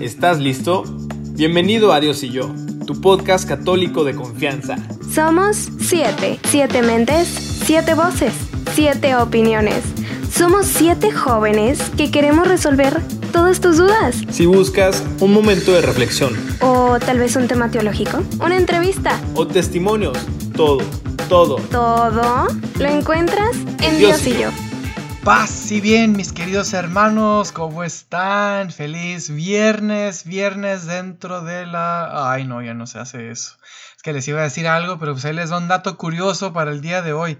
¿Estás listo? Bienvenido a Dios y yo, tu podcast católico de confianza. Somos siete, siete mentes, siete voces, siete opiniones. Somos siete jóvenes que queremos resolver todas tus dudas. Si buscas un momento de reflexión O tal vez un tema teológico, una entrevista. o testimonios, todo, todo. Todo lo encuentras en Dios Dios y yo. Paz y bien, mis queridos hermanos, ¿cómo están? Feliz viernes, viernes dentro de la... Ay, no, ya no se hace eso. Es que les iba a decir algo, pero pues ahí les da un dato curioso para el día de hoy.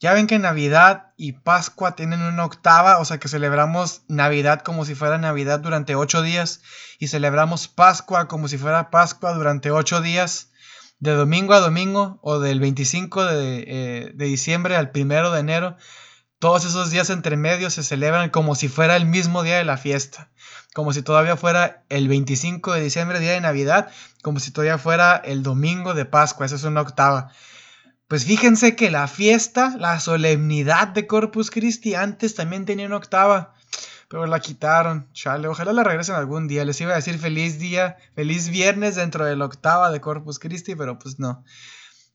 Ya ven que Navidad y Pascua tienen una octava, o sea que celebramos Navidad como si fuera Navidad durante ocho días y celebramos Pascua como si fuera Pascua durante ocho días, de domingo a domingo o del 25 de, eh, de diciembre al primero de enero. Todos esos días entre medio se celebran como si fuera el mismo día de la fiesta, como si todavía fuera el 25 de diciembre, día de Navidad, como si todavía fuera el domingo de Pascua, esa es una octava. Pues fíjense que la fiesta, la solemnidad de Corpus Christi antes también tenía una octava, pero la quitaron. Chale, ojalá la regresen algún día. Les iba a decir feliz día, feliz viernes dentro de la octava de Corpus Christi, pero pues no.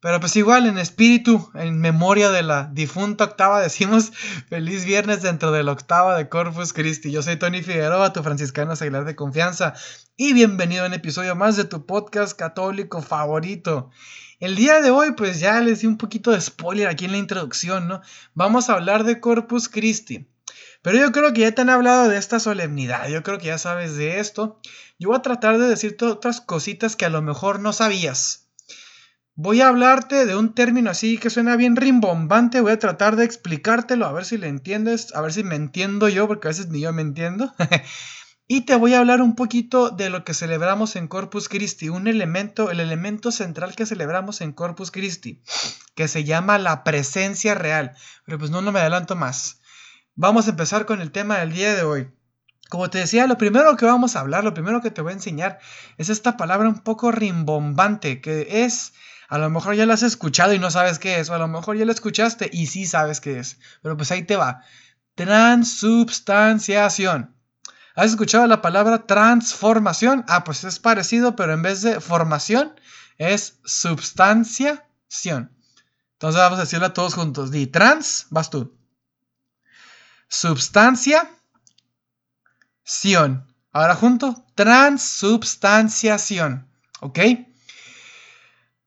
Pero pues igual en espíritu, en memoria de la difunta octava, decimos feliz viernes dentro de la octava de Corpus Christi. Yo soy Tony Figueroa, tu franciscano seglar de confianza, y bienvenido a un episodio más de tu podcast católico favorito. El día de hoy, pues ya les di un poquito de spoiler aquí en la introducción, ¿no? Vamos a hablar de Corpus Christi. Pero yo creo que ya te han hablado de esta solemnidad, yo creo que ya sabes de esto. Yo voy a tratar de decirte otras cositas que a lo mejor no sabías. Voy a hablarte de un término así que suena bien rimbombante. Voy a tratar de explicártelo, a ver si le entiendes, a ver si me entiendo yo, porque a veces ni yo me entiendo. y te voy a hablar un poquito de lo que celebramos en Corpus Christi, un elemento, el elemento central que celebramos en Corpus Christi, que se llama la presencia real. Pero pues no, no me adelanto más. Vamos a empezar con el tema del día de hoy. Como te decía, lo primero que vamos a hablar, lo primero que te voy a enseñar es esta palabra un poco rimbombante, que es a lo mejor ya la has escuchado y no sabes qué es, o a lo mejor ya la escuchaste y sí sabes qué es. Pero pues ahí te va. Transubstanciación. ¿Has escuchado la palabra transformación? Ah, pues es parecido, pero en vez de formación es substanciación. Entonces vamos a decirlo todos juntos. Di trans, vas tú. Substancia, ción. Ahora junto, transubstanciación. ¿Ok?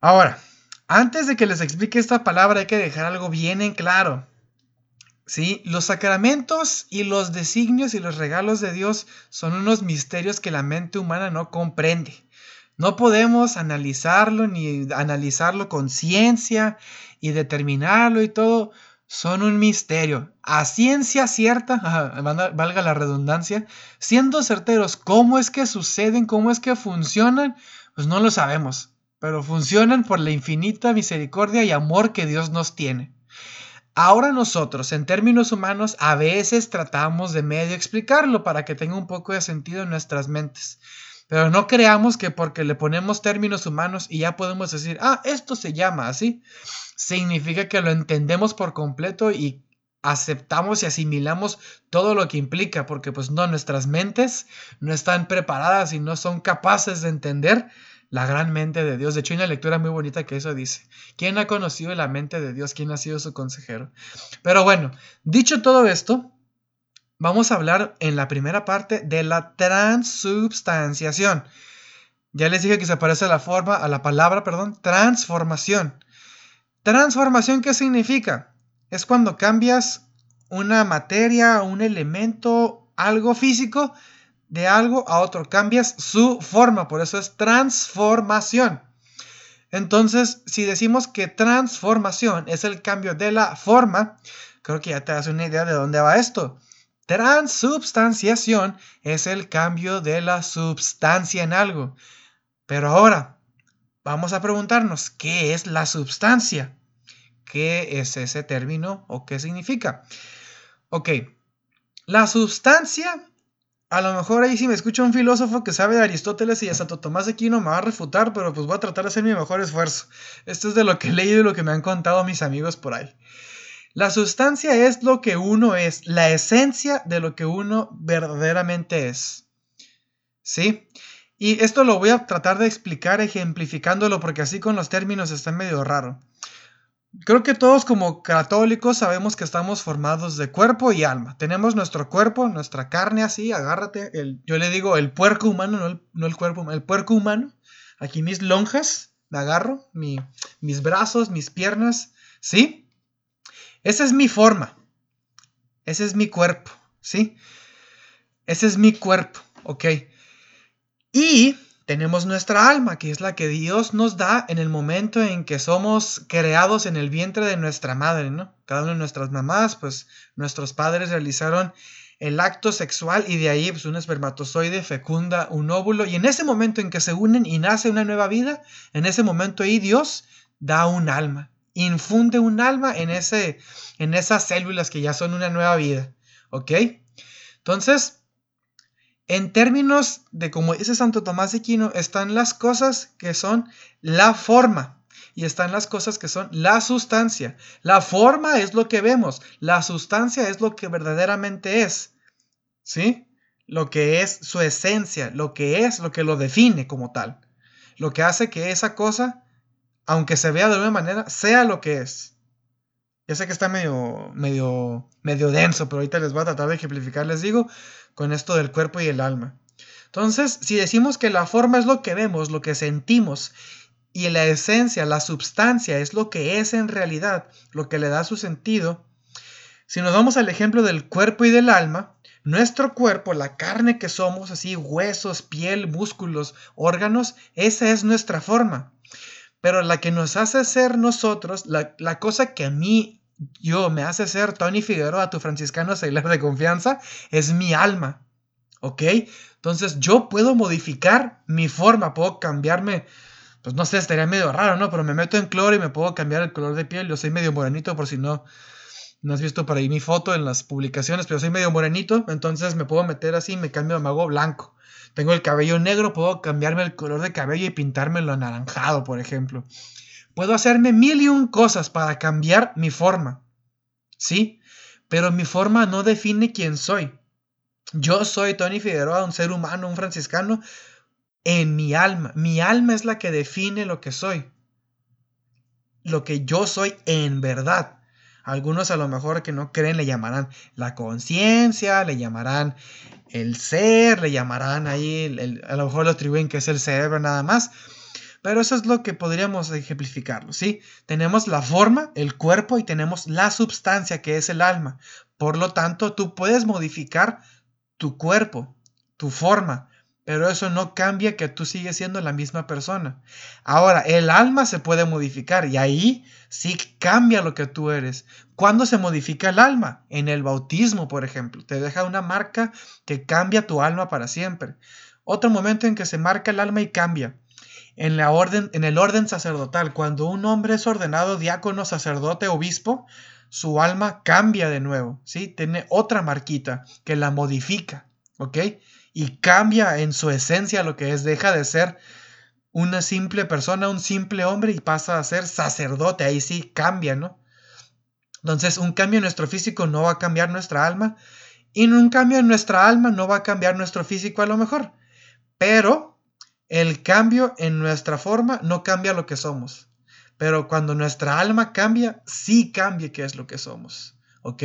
Ahora, antes de que les explique esta palabra hay que dejar algo bien en claro. ¿Sí? Los sacramentos y los designios y los regalos de Dios son unos misterios que la mente humana no comprende. No podemos analizarlo ni analizarlo con ciencia y determinarlo y todo. Son un misterio. A ciencia cierta, valga la redundancia, siendo certeros cómo es que suceden, cómo es que funcionan, pues no lo sabemos pero funcionan por la infinita misericordia y amor que Dios nos tiene. Ahora nosotros, en términos humanos, a veces tratamos de medio explicarlo para que tenga un poco de sentido en nuestras mentes. Pero no creamos que porque le ponemos términos humanos y ya podemos decir, ah, esto se llama así, significa que lo entendemos por completo y aceptamos y asimilamos todo lo que implica, porque pues no, nuestras mentes no están preparadas y no son capaces de entender la gran mente de Dios. De hecho, hay una lectura muy bonita que eso dice. ¿Quién ha conocido la mente de Dios? ¿Quién ha sido su consejero? Pero bueno, dicho todo esto, vamos a hablar en la primera parte de la transubstanciación. Ya les dije que se parece a la forma, a la palabra, perdón, transformación. Transformación, ¿qué significa? Es cuando cambias una materia, un elemento, algo físico, de algo a otro, cambias su forma, por eso es transformación. Entonces, si decimos que transformación es el cambio de la forma, creo que ya te das una idea de dónde va esto. Transubstanciación es el cambio de la substancia en algo. Pero ahora, vamos a preguntarnos, ¿qué es la substancia? ¿Qué es ese término o qué significa? Ok, la substancia a lo mejor ahí si me escucha un filósofo que sabe de Aristóteles y de Santo Tomás de Aquino me va a refutar, pero pues voy a tratar de hacer mi mejor esfuerzo. Esto es de lo que he leído y lo que me han contado mis amigos por ahí. La sustancia es lo que uno es, la esencia de lo que uno verdaderamente es. ¿sí? Y esto lo voy a tratar de explicar ejemplificándolo porque así con los términos está medio raro. Creo que todos como católicos sabemos que estamos formados de cuerpo y alma. Tenemos nuestro cuerpo, nuestra carne así, agárrate. El, yo le digo el puerco humano, no el, no el cuerpo, el puerco humano. Aquí mis lonjas, me agarro, mis brazos, mis piernas, ¿sí? Esa es mi forma. Ese es mi cuerpo, ¿sí? Ese es mi cuerpo, ¿ok? Y tenemos nuestra alma, que es la que Dios nos da en el momento en que somos creados en el vientre de nuestra madre, ¿no? Cada una de nuestras mamás, pues nuestros padres realizaron el acto sexual y de ahí pues, un espermatozoide fecunda un óvulo y en ese momento en que se unen y nace una nueva vida, en ese momento ahí Dios da un alma, infunde un alma en, ese, en esas células que ya son una nueva vida, ¿ok? Entonces, en términos de, como dice Santo Tomás de Aquino, están las cosas que son la forma y están las cosas que son la sustancia. La forma es lo que vemos, la sustancia es lo que verdaderamente es. ¿Sí? Lo que es su esencia, lo que es, lo que lo define como tal. Lo que hace que esa cosa, aunque se vea de una manera, sea lo que es. Ya sé que está medio, medio, medio denso, pero ahorita les voy a tratar de ejemplificar, les digo, con esto del cuerpo y el alma. Entonces, si decimos que la forma es lo que vemos, lo que sentimos, y la esencia, la substancia es lo que es en realidad, lo que le da su sentido, si nos vamos al ejemplo del cuerpo y del alma, nuestro cuerpo, la carne que somos, así huesos, piel, músculos, órganos, esa es nuestra forma. Pero la que nos hace ser nosotros, la, la cosa que a mí yo me hace ser Tony Figueroa, tu franciscano seglar de confianza, es mi alma. ¿Ok? Entonces yo puedo modificar mi forma, puedo cambiarme, pues no sé, estaría medio raro, ¿no? Pero me meto en cloro y me puedo cambiar el color de piel. Yo soy medio morenito, por si no, no has visto por ahí mi foto en las publicaciones, pero soy medio morenito, entonces me puedo meter así, me cambio, me hago blanco. Tengo el cabello negro, puedo cambiarme el color de cabello y pintármelo anaranjado, por ejemplo. Puedo hacerme mil y un cosas para cambiar mi forma. ¿Sí? Pero mi forma no define quién soy. Yo soy Tony Figueroa, un ser humano, un franciscano, en mi alma. Mi alma es la que define lo que soy. Lo que yo soy en verdad. Algunos a lo mejor que no creen le llamarán la conciencia, le llamarán el ser, le llamarán ahí, a lo mejor lo atribuyen que es el cerebro nada más. Pero eso es lo que podríamos ejemplificarlo, ¿sí? Tenemos la forma, el cuerpo y tenemos la sustancia que es el alma. Por lo tanto, tú puedes modificar tu cuerpo, tu forma, pero eso no cambia que tú sigues siendo la misma persona. Ahora, el alma se puede modificar y ahí sí cambia lo que tú eres. ¿Cuándo se modifica el alma? En el bautismo, por ejemplo. Te deja una marca que cambia tu alma para siempre. Otro momento en que se marca el alma y cambia en, la orden, en el orden sacerdotal. Cuando un hombre es ordenado diácono, sacerdote, obispo, su alma cambia de nuevo, ¿sí? Tiene otra marquita que la modifica, ¿ok? Y cambia en su esencia lo que es, deja de ser una simple persona, un simple hombre y pasa a ser sacerdote, ahí sí cambia, ¿no? Entonces, un cambio en nuestro físico no va a cambiar nuestra alma y un cambio en nuestra alma no va a cambiar nuestro físico a lo mejor, pero el cambio en nuestra forma no cambia lo que somos, pero cuando nuestra alma cambia, sí cambia qué es lo que somos. ¿Ok?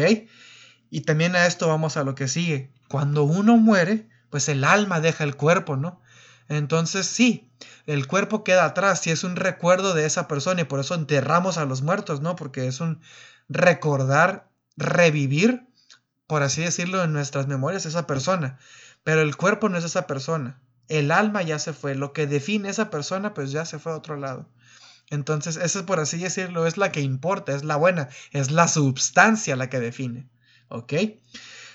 Y también a esto vamos a lo que sigue. Cuando uno muere, pues el alma deja el cuerpo, ¿no? Entonces sí, el cuerpo queda atrás, si es un recuerdo de esa persona y por eso enterramos a los muertos, ¿no? Porque es un recordar, revivir, por así decirlo, en nuestras memorias esa persona. Pero el cuerpo no es esa persona el alma ya se fue, lo que define esa persona pues ya se fue a otro lado. Entonces, eso por así decirlo es la que importa, es la buena, es la substancia la que define. ¿Ok?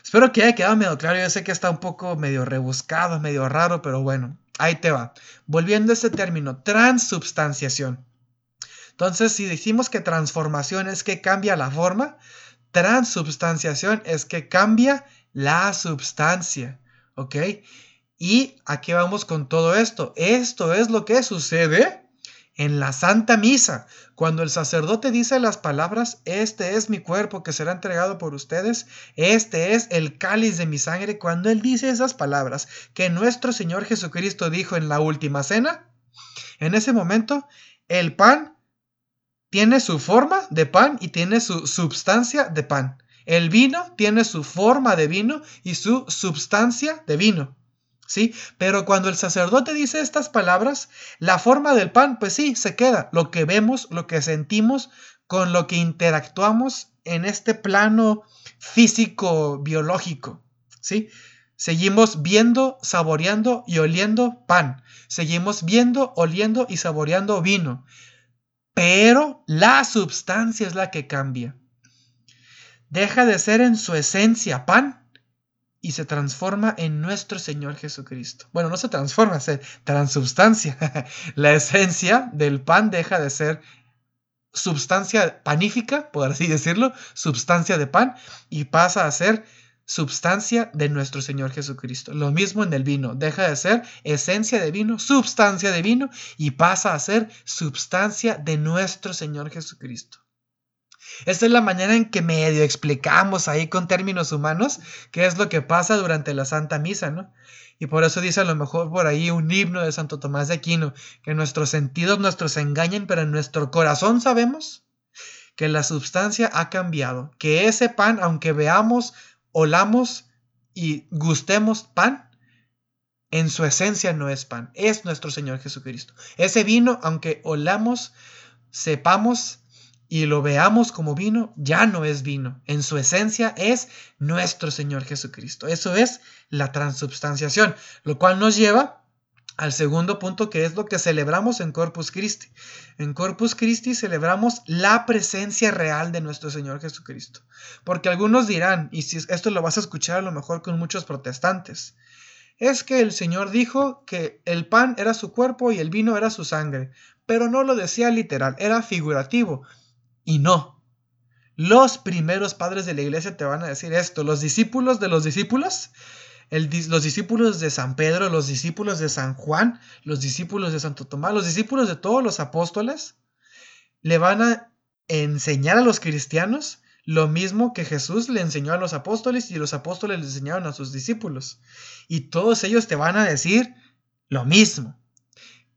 Espero que haya quedado medio claro, yo sé que está un poco medio rebuscado, medio raro, pero bueno, ahí te va. Volviendo a este término, transubstanciación. Entonces, si decimos que transformación es que cambia la forma, transubstanciación es que cambia la substancia. ¿Ok? ¿Y a qué vamos con todo esto? Esto es lo que sucede en la Santa Misa, cuando el sacerdote dice las palabras, este es mi cuerpo que será entregado por ustedes, este es el cáliz de mi sangre, cuando él dice esas palabras que nuestro Señor Jesucristo dijo en la última cena, en ese momento el pan tiene su forma de pan y tiene su substancia de pan. El vino tiene su forma de vino y su substancia de vino. ¿Sí? Pero cuando el sacerdote dice estas palabras, la forma del pan, pues sí, se queda. Lo que vemos, lo que sentimos, con lo que interactuamos en este plano físico, biológico. ¿Sí? Seguimos viendo, saboreando y oliendo pan. Seguimos viendo, oliendo y saboreando vino. Pero la substancia es la que cambia. Deja de ser en su esencia pan y se transforma en nuestro Señor Jesucristo. Bueno, no se transforma, se transubstancia. la esencia del pan deja de ser substancia panífica, por así decirlo, substancia de pan, y pasa a ser substancia de nuestro Señor Jesucristo. Lo mismo en el vino, deja de ser esencia de vino, substancia de vino, y pasa a ser substancia de nuestro Señor Jesucristo. Esta es la manera en que medio explicamos ahí con términos humanos qué es lo que pasa durante la Santa Misa, ¿no? Y por eso dice a lo mejor por ahí un himno de Santo Tomás de Aquino, que nuestros sentidos nuestros engañan, pero en nuestro corazón sabemos que la sustancia ha cambiado, que ese pan, aunque veamos, olamos y gustemos pan, en su esencia no es pan, es nuestro Señor Jesucristo. Ese vino, aunque olamos, sepamos, y lo veamos como vino, ya no es vino. En su esencia es nuestro Señor Jesucristo. Eso es la transubstanciación, lo cual nos lleva al segundo punto que es lo que celebramos en Corpus Christi. En Corpus Christi celebramos la presencia real de nuestro Señor Jesucristo. Porque algunos dirán, y si esto lo vas a escuchar a lo mejor con muchos protestantes, es que el Señor dijo que el pan era su cuerpo y el vino era su sangre, pero no lo decía literal, era figurativo. Y no. Los primeros padres de la iglesia te van a decir esto. Los discípulos de los discípulos, los discípulos de San Pedro, los discípulos de San Juan, los discípulos de Santo Tomás, los discípulos de todos los apóstoles, le van a enseñar a los cristianos lo mismo que Jesús le enseñó a los apóstoles y los apóstoles le enseñaron a sus discípulos. Y todos ellos te van a decir lo mismo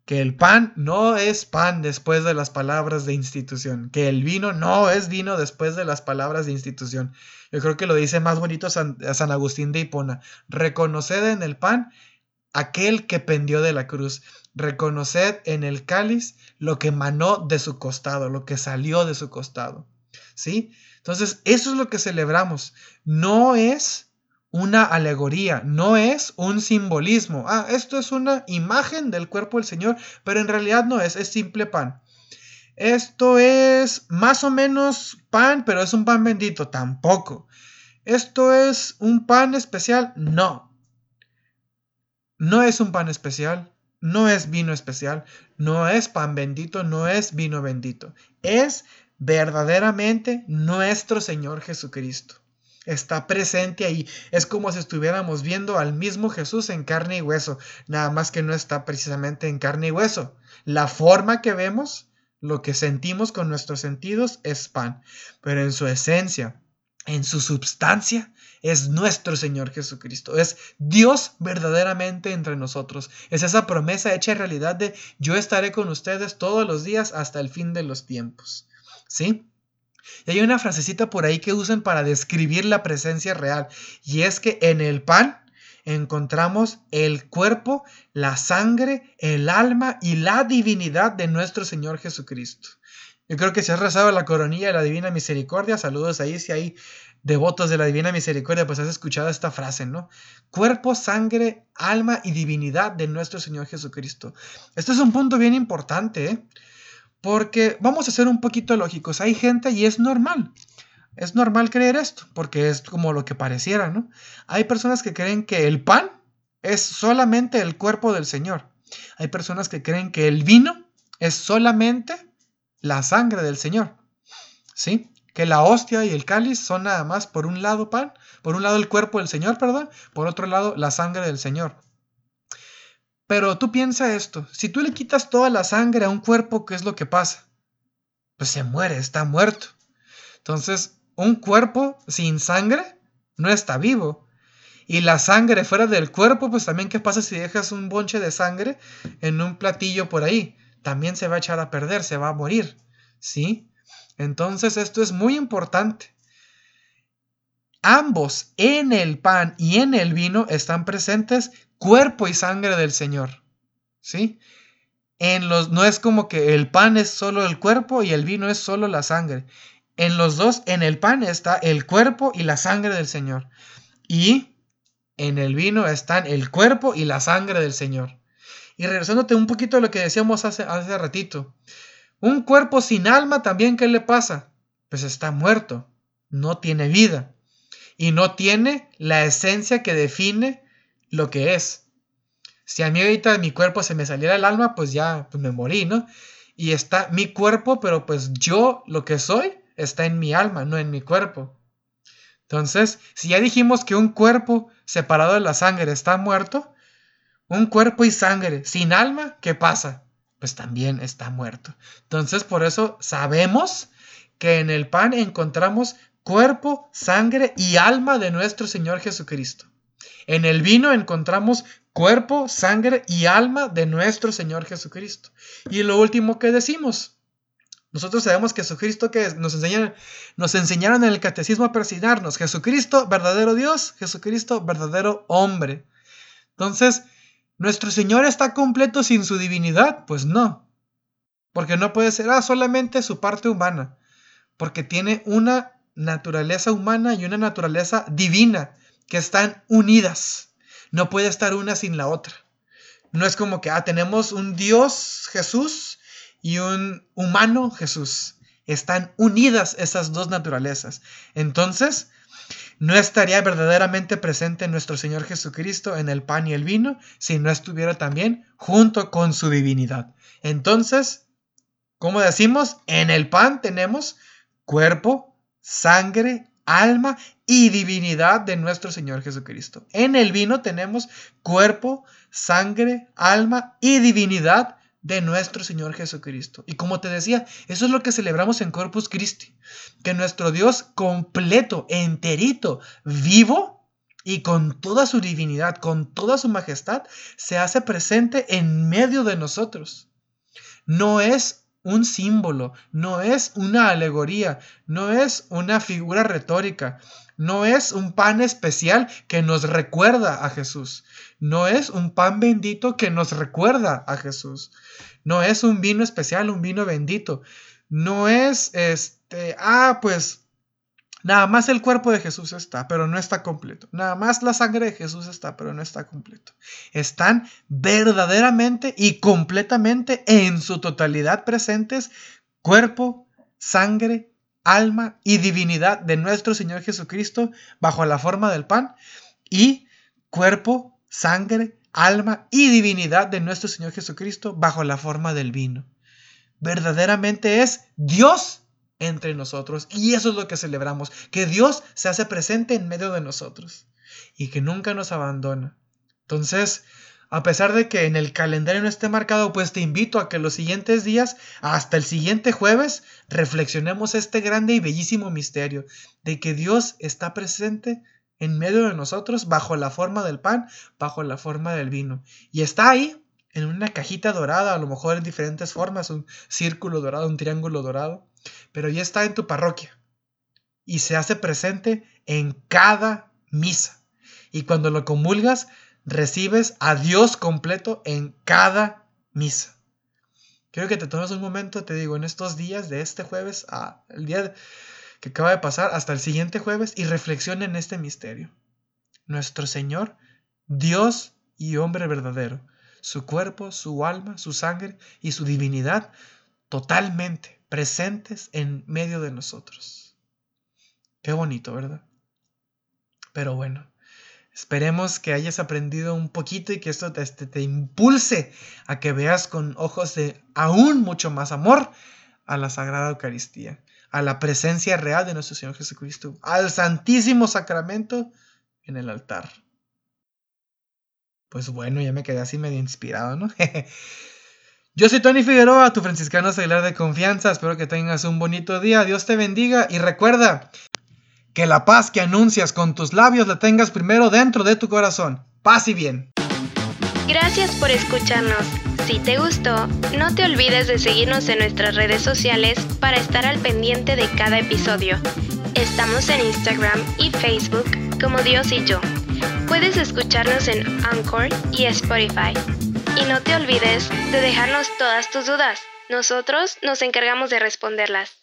que el pan no es pan después de las palabras de institución, que el vino no es vino después de las palabras de institución. Yo creo que lo dice más bonito San, Agustín de Hipona. Reconoced en el pan aquel que pendió de la cruz. Reconoced en el cáliz lo que emanó de su costado, lo que salió de su costado. ¿Sí? Entonces, eso es lo que celebramos. No es una alegoría, no es un simbolismo. Ah, esto es una imagen del cuerpo del Señor, pero en realidad no es, es simple pan. Esto es más o menos pan, pero es un pan bendito, tampoco. Esto es un pan especial, no. No es un pan especial, no es vino especial, no es pan bendito, no es vino bendito. Es verdaderamente nuestro Señor Jesucristo está presente ahí. Es como si estuviéramos viendo al mismo Jesús en carne y hueso, nada más que no está precisamente en carne y hueso. La forma que vemos, lo que sentimos con nuestros sentidos es pan, pero en su esencia, en su substancia, es nuestro Señor Jesucristo, es Dios verdaderamente entre nosotros. Es esa promesa hecha realidad de yo estaré con ustedes todos los días hasta el fin de los tiempos. ¿Sí? Y hay una frasecita por ahí que usan para describir la presencia real. Y es que en el pan encontramos el cuerpo, la sangre, el alma y la divinidad de nuestro Señor Jesucristo. Yo creo que si has rezado la coronilla de la Divina Misericordia, saludos ahí si hay devotos de la Divina Misericordia, pues has escuchado esta frase, ¿no? Cuerpo, sangre, alma y divinidad de nuestro Señor Jesucristo. Este es un punto bien importante, ¿eh? Porque vamos a ser un poquito lógicos. Hay gente y es normal. Es normal creer esto, porque es como lo que pareciera, ¿no? Hay personas que creen que el pan es solamente el cuerpo del Señor. Hay personas que creen que el vino es solamente la sangre del Señor. ¿Sí? Que la hostia y el cáliz son nada más por un lado pan, por un lado el cuerpo del Señor, perdón, por otro lado la sangre del Señor. Pero tú piensa esto, si tú le quitas toda la sangre a un cuerpo, ¿qué es lo que pasa? Pues se muere, está muerto. Entonces, un cuerpo sin sangre no está vivo. Y la sangre fuera del cuerpo, pues también, ¿qué pasa si dejas un bonche de sangre en un platillo por ahí? También se va a echar a perder, se va a morir. ¿Sí? Entonces, esto es muy importante. Ambos en el pan y en el vino están presentes cuerpo y sangre del Señor. ¿Sí? En los no es como que el pan es solo el cuerpo y el vino es solo la sangre. En los dos, en el pan está el cuerpo y la sangre del Señor. Y en el vino están el cuerpo y la sangre del Señor. Y regresándote un poquito a lo que decíamos hace, hace ratito. Un cuerpo sin alma también, ¿qué le pasa? Pues está muerto, no tiene vida y no tiene la esencia que define lo que es. Si a mí ahorita mi cuerpo se me saliera el alma, pues ya pues me morí, ¿no? Y está mi cuerpo, pero pues yo lo que soy está en mi alma, no en mi cuerpo. Entonces, si ya dijimos que un cuerpo separado de la sangre está muerto, un cuerpo y sangre sin alma, ¿qué pasa? Pues también está muerto. Entonces, por eso sabemos que en el pan encontramos cuerpo, sangre y alma de nuestro Señor Jesucristo. En el vino encontramos cuerpo, sangre y alma de nuestro Señor Jesucristo. Y lo último que decimos, nosotros sabemos que Jesucristo que nos enseñaron, nos enseñaron en el catecismo a persignarnos, Jesucristo verdadero Dios, Jesucristo verdadero hombre. Entonces, ¿nuestro Señor está completo sin su divinidad? Pues no. Porque no puede ser ah, solamente su parte humana. Porque tiene una naturaleza humana y una naturaleza divina que están unidas. No puede estar una sin la otra. No es como que, ah, tenemos un Dios Jesús y un humano Jesús. Están unidas esas dos naturalezas. Entonces, no estaría verdaderamente presente nuestro Señor Jesucristo en el pan y el vino si no estuviera también junto con su divinidad. Entonces, como decimos, en el pan tenemos cuerpo, sangre, alma y divinidad de nuestro Señor Jesucristo. En el vino tenemos cuerpo, sangre, alma y divinidad de nuestro Señor Jesucristo. Y como te decía, eso es lo que celebramos en Corpus Christi, que nuestro Dios completo, enterito, vivo y con toda su divinidad, con toda su majestad, se hace presente en medio de nosotros. No es un símbolo, no es una alegoría, no es una figura retórica, no es un pan especial que nos recuerda a Jesús, no es un pan bendito que nos recuerda a Jesús, no es un vino especial, un vino bendito, no es este, ah, pues Nada más el cuerpo de Jesús está, pero no está completo. Nada más la sangre de Jesús está, pero no está completo. Están verdaderamente y completamente en su totalidad presentes cuerpo, sangre, alma y divinidad de nuestro Señor Jesucristo bajo la forma del pan y cuerpo, sangre, alma y divinidad de nuestro Señor Jesucristo bajo la forma del vino. Verdaderamente es Dios entre nosotros. Y eso es lo que celebramos, que Dios se hace presente en medio de nosotros y que nunca nos abandona. Entonces, a pesar de que en el calendario no esté marcado, pues te invito a que los siguientes días, hasta el siguiente jueves, reflexionemos este grande y bellísimo misterio de que Dios está presente en medio de nosotros bajo la forma del pan, bajo la forma del vino. Y está ahí en una cajita dorada, a lo mejor en diferentes formas, un círculo dorado, un triángulo dorado pero ya está en tu parroquia y se hace presente en cada misa. Y cuando lo comulgas, recibes a Dios completo en cada misa. Quiero que te tomes un momento, te digo, en estos días, de este jueves a el día que acaba de pasar, hasta el siguiente jueves, y reflexiona en este misterio. Nuestro Señor, Dios y hombre verdadero, su cuerpo, su alma, su sangre y su divinidad, totalmente presentes en medio de nosotros. Qué bonito, ¿verdad? Pero bueno, esperemos que hayas aprendido un poquito y que esto te, te, impulse a que veas con ojos de aún mucho más amor a la Sagrada Eucaristía, a la presencia real de nuestro Señor Jesucristo, al Santísimo Sacramento en el altar. Pues bueno, ya me quedé así medio inspirado, ¿no? Yo soy Tony Figueroa, tu franciscano Aguilar de confianza. Espero que tengas un bonito día. Dios te bendiga y recuerda que la paz que anuncias con tus labios la tengas primero dentro de tu corazón. Paz y bien. Gracias por escucharnos. Si te gustó, no te olvides de seguirnos en nuestras redes sociales para estar al pendiente de cada episodio. Estamos en Instagram y Facebook como Dios y yo. Puedes escucharnos en Anchor y Spotify. Y no te olvides de dejarnos todas tus dudas. Nosotros nos encargamos de responderlas.